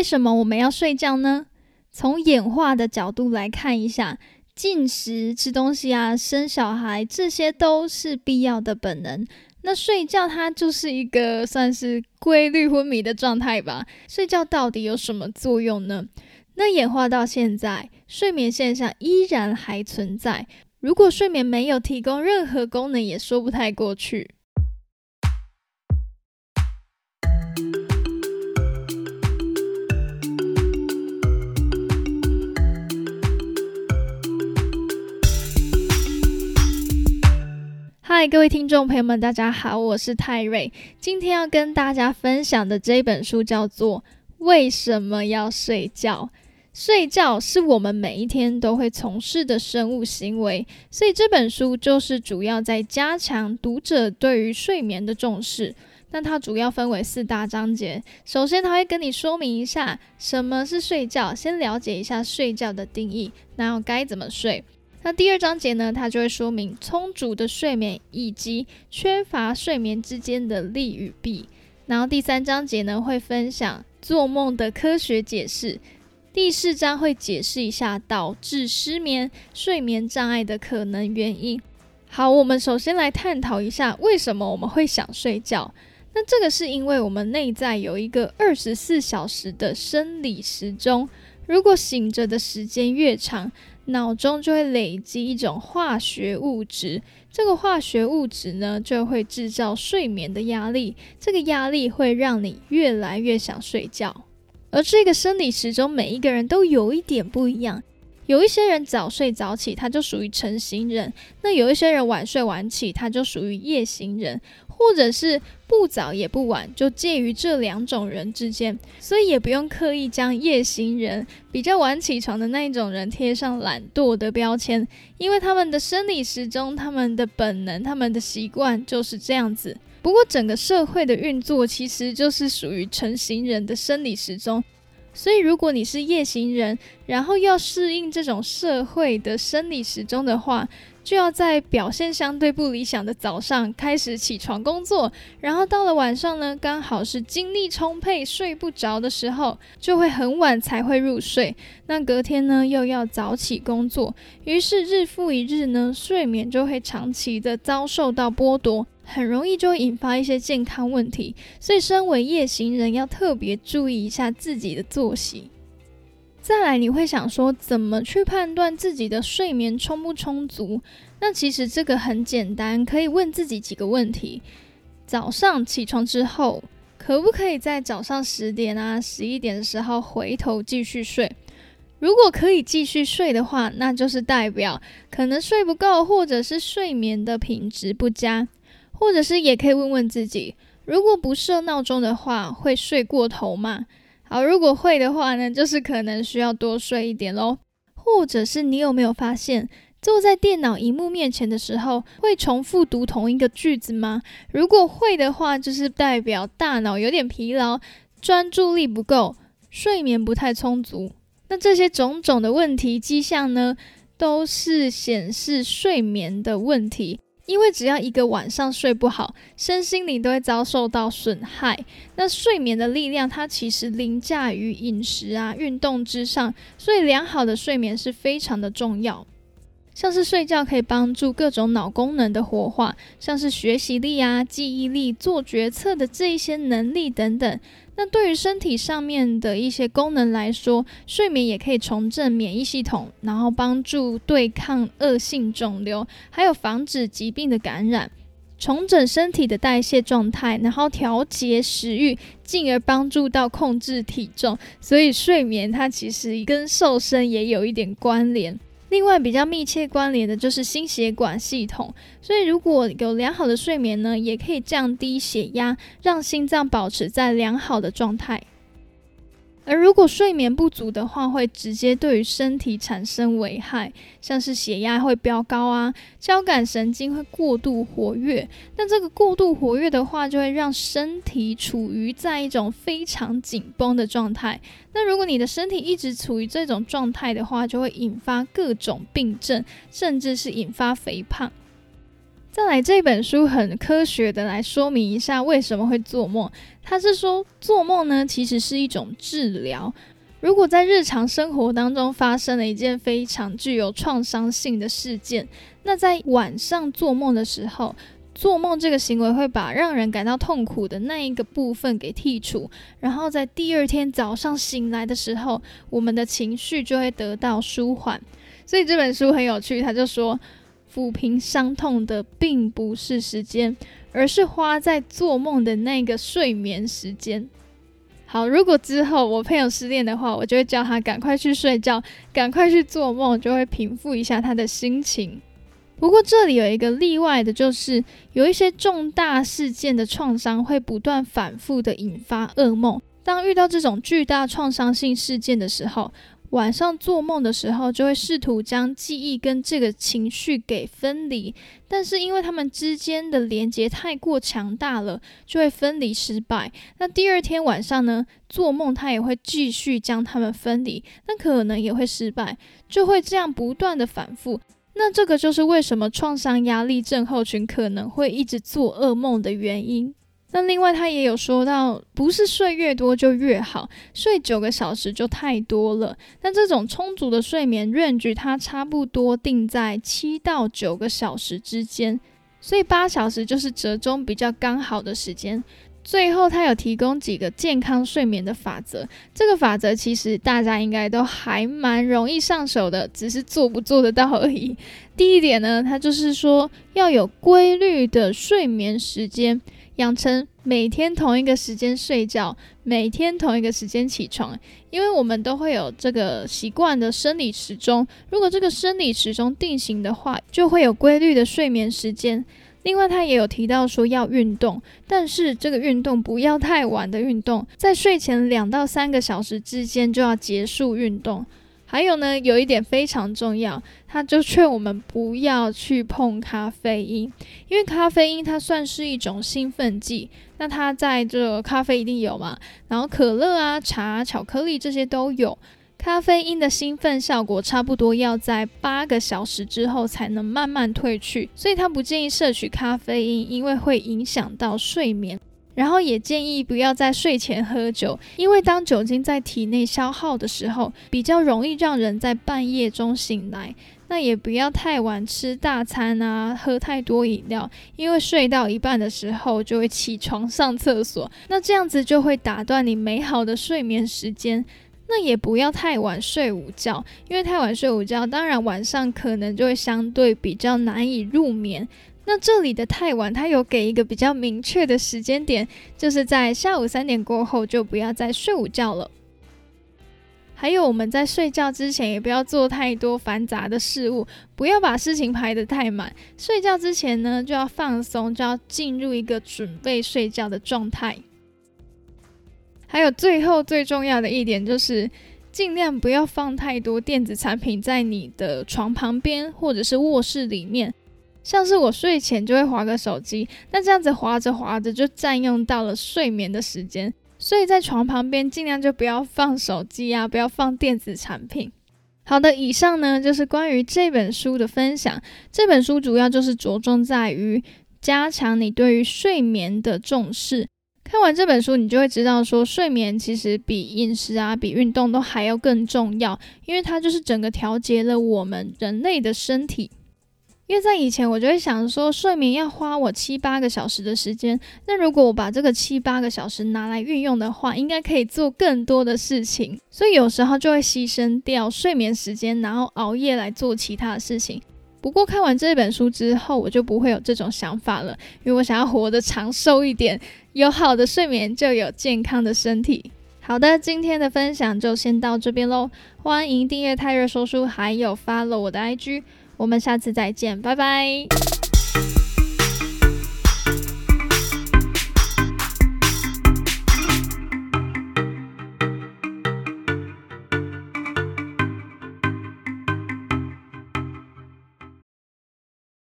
为什么我们要睡觉呢？从演化的角度来看一下，进食、吃东西啊、生小孩，这些都是必要的本能。那睡觉它就是一个算是规律昏迷的状态吧？睡觉到底有什么作用呢？那演化到现在，睡眠现象依然还存在。如果睡眠没有提供任何功能，也说不太过去。嗨，各位听众朋友们，大家好，我是泰瑞。今天要跟大家分享的这本书叫做《为什么要睡觉》。睡觉是我们每一天都会从事的生物行为，所以这本书就是主要在加强读者对于睡眠的重视。那它主要分为四大章节。首先，它会跟你说明一下什么是睡觉，先了解一下睡觉的定义，然后该怎么睡。那第二章节呢，它就会说明充足的睡眠以及缺乏睡眠之间的利与弊。然后第三章节呢，会分享做梦的科学解释。第四章会解释一下导致失眠、睡眠障碍的可能原因。好，我们首先来探讨一下为什么我们会想睡觉。那这个是因为我们内在有一个二十四小时的生理时钟，如果醒着的时间越长，脑中就会累积一种化学物质，这个化学物质呢就会制造睡眠的压力，这个压力会让你越来越想睡觉。而这个生理时钟每一个人都有一点不一样，有一些人早睡早起，他就属于晨型人；那有一些人晚睡晚起，他就属于夜行人。或者是不早也不晚，就介于这两种人之间，所以也不用刻意将夜行人比较晚起床的那一种人贴上懒惰的标签，因为他们的生理时钟、他们的本能、他们的习惯就是这样子。不过整个社会的运作其实就是属于成型人的生理时钟，所以如果你是夜行人，然后要适应这种社会的生理时钟的话，就要在表现相对不理想的早上开始起床工作，然后到了晚上呢，刚好是精力充沛、睡不着的时候，就会很晚才会入睡。那隔天呢，又要早起工作，于是日复一日呢，睡眠就会长期的遭受到剥夺，很容易就会引发一些健康问题。所以，身为夜行人，要特别注意一下自己的作息。再来，你会想说怎么去判断自己的睡眠充不充足？那其实这个很简单，可以问自己几个问题：早上起床之后，可不可以在早上十点啊、十一点的时候回头继续睡？如果可以继续睡的话，那就是代表可能睡不够，或者是睡眠的品质不佳，或者是也可以问问自己：如果不设闹钟的话，会睡过头吗？好，如果会的话呢，就是可能需要多睡一点喽。或者是你有没有发现，坐在电脑荧幕面前的时候，会重复读同一个句子吗？如果会的话，就是代表大脑有点疲劳，专注力不够，睡眠不太充足。那这些种种的问题迹象呢，都是显示睡眠的问题。因为只要一个晚上睡不好，身心灵都会遭受到损害。那睡眠的力量，它其实凌驾于饮食啊、运动之上，所以良好的睡眠是非常的重要。像是睡觉可以帮助各种脑功能的活化，像是学习力啊、记忆力、做决策的这一些能力等等。那对于身体上面的一些功能来说，睡眠也可以重振免疫系统，然后帮助对抗恶性肿瘤，还有防止疾病的感染，重整身体的代谢状态，然后调节食欲，进而帮助到控制体重。所以睡眠它其实跟瘦身也有一点关联。另外，比较密切关联的就是心血管系统，所以如果有良好的睡眠呢，也可以降低血压，让心脏保持在良好的状态。而如果睡眠不足的话，会直接对于身体产生危害，像是血压会飙高啊，交感神经会过度活跃。那这个过度活跃的话，就会让身体处于在一种非常紧绷的状态。那如果你的身体一直处于这种状态的话，就会引发各种病症，甚至是引发肥胖。再来这本书很科学的来说明一下为什么会做梦。他是说做梦呢其实是一种治疗。如果在日常生活当中发生了一件非常具有创伤性的事件，那在晚上做梦的时候，做梦这个行为会把让人感到痛苦的那一个部分给剔除，然后在第二天早上醒来的时候，我们的情绪就会得到舒缓。所以这本书很有趣，他就说。抚平伤痛的并不是时间，而是花在做梦的那个睡眠时间。好，如果之后我朋友失恋的话，我就会叫他赶快去睡觉，赶快去做梦，就会平复一下他的心情。不过这里有一个例外的，就是有一些重大事件的创伤会不断反复的引发噩梦。当遇到这种巨大创伤性事件的时候，晚上做梦的时候，就会试图将记忆跟这个情绪给分离，但是因为他们之间的连接太过强大了，就会分离失败。那第二天晚上呢，做梦他也会继续将他们分离，但可能也会失败，就会这样不断的反复。那这个就是为什么创伤压力症候群可能会一直做噩梦的原因。那另外，他也有说到，不是睡越多就越好，睡九个小时就太多了。那这种充足的睡眠 range，它差不多定在七到九个小时之间，所以八小时就是折中比较刚好的时间。最后，他有提供几个健康睡眠的法则，这个法则其实大家应该都还蛮容易上手的，只是做不做得到而已。第一点呢，他就是说要有规律的睡眠时间。养成每天同一个时间睡觉，每天同一个时间起床，因为我们都会有这个习惯的生理时钟。如果这个生理时钟定型的话，就会有规律的睡眠时间。另外，他也有提到说要运动，但是这个运动不要太晚的运动，在睡前两到三个小时之间就要结束运动。还有呢，有一点非常重要，他就劝我们不要去碰咖啡因，因为咖啡因它算是一种兴奋剂，那它在这咖啡一定有嘛，然后可乐啊、茶、巧克力这些都有，咖啡因的兴奋效果差不多要在八个小时之后才能慢慢退去，所以他不建议摄取咖啡因，因为会影响到睡眠。然后也建议不要在睡前喝酒，因为当酒精在体内消耗的时候，比较容易让人在半夜中醒来。那也不要太晚吃大餐啊，喝太多饮料，因为睡到一半的时候就会起床上厕所，那这样子就会打断你美好的睡眠时间。那也不要太晚睡午觉，因为太晚睡午觉，当然晚上可能就会相对比较难以入眠。那这里的太晚，它有给一个比较明确的时间点，就是在下午三点过后就不要再睡午觉了。还有我们在睡觉之前也不要做太多繁杂的事物，不要把事情排得太满。睡觉之前呢，就要放松，就要进入一个准备睡觉的状态。还有最后最重要的一点就是，尽量不要放太多电子产品在你的床旁边或者是卧室里面。像是我睡前就会划个手机，那这样子划着划着就占用到了睡眠的时间，所以在床旁边尽量就不要放手机啊，不要放电子产品。好的，以上呢就是关于这本书的分享。这本书主要就是着重在于加强你对于睡眠的重视。看完这本书，你就会知道说，睡眠其实比饮食啊、比运动都还要更重要，因为它就是整个调节了我们人类的身体。因为在以前，我就会想说，睡眠要花我七八个小时的时间。那如果我把这个七八个小时拿来运用的话，应该可以做更多的事情。所以有时候就会牺牲掉睡眠时间，然后熬夜来做其他的事情。不过看完这本书之后，我就不会有这种想法了，因为我想要活得长寿一点。有好的睡眠，就有健康的身体。好的，今天的分享就先到这边喽。欢迎订阅泰瑞说书，还有 follow 我的 IG。我们下次再见，拜拜。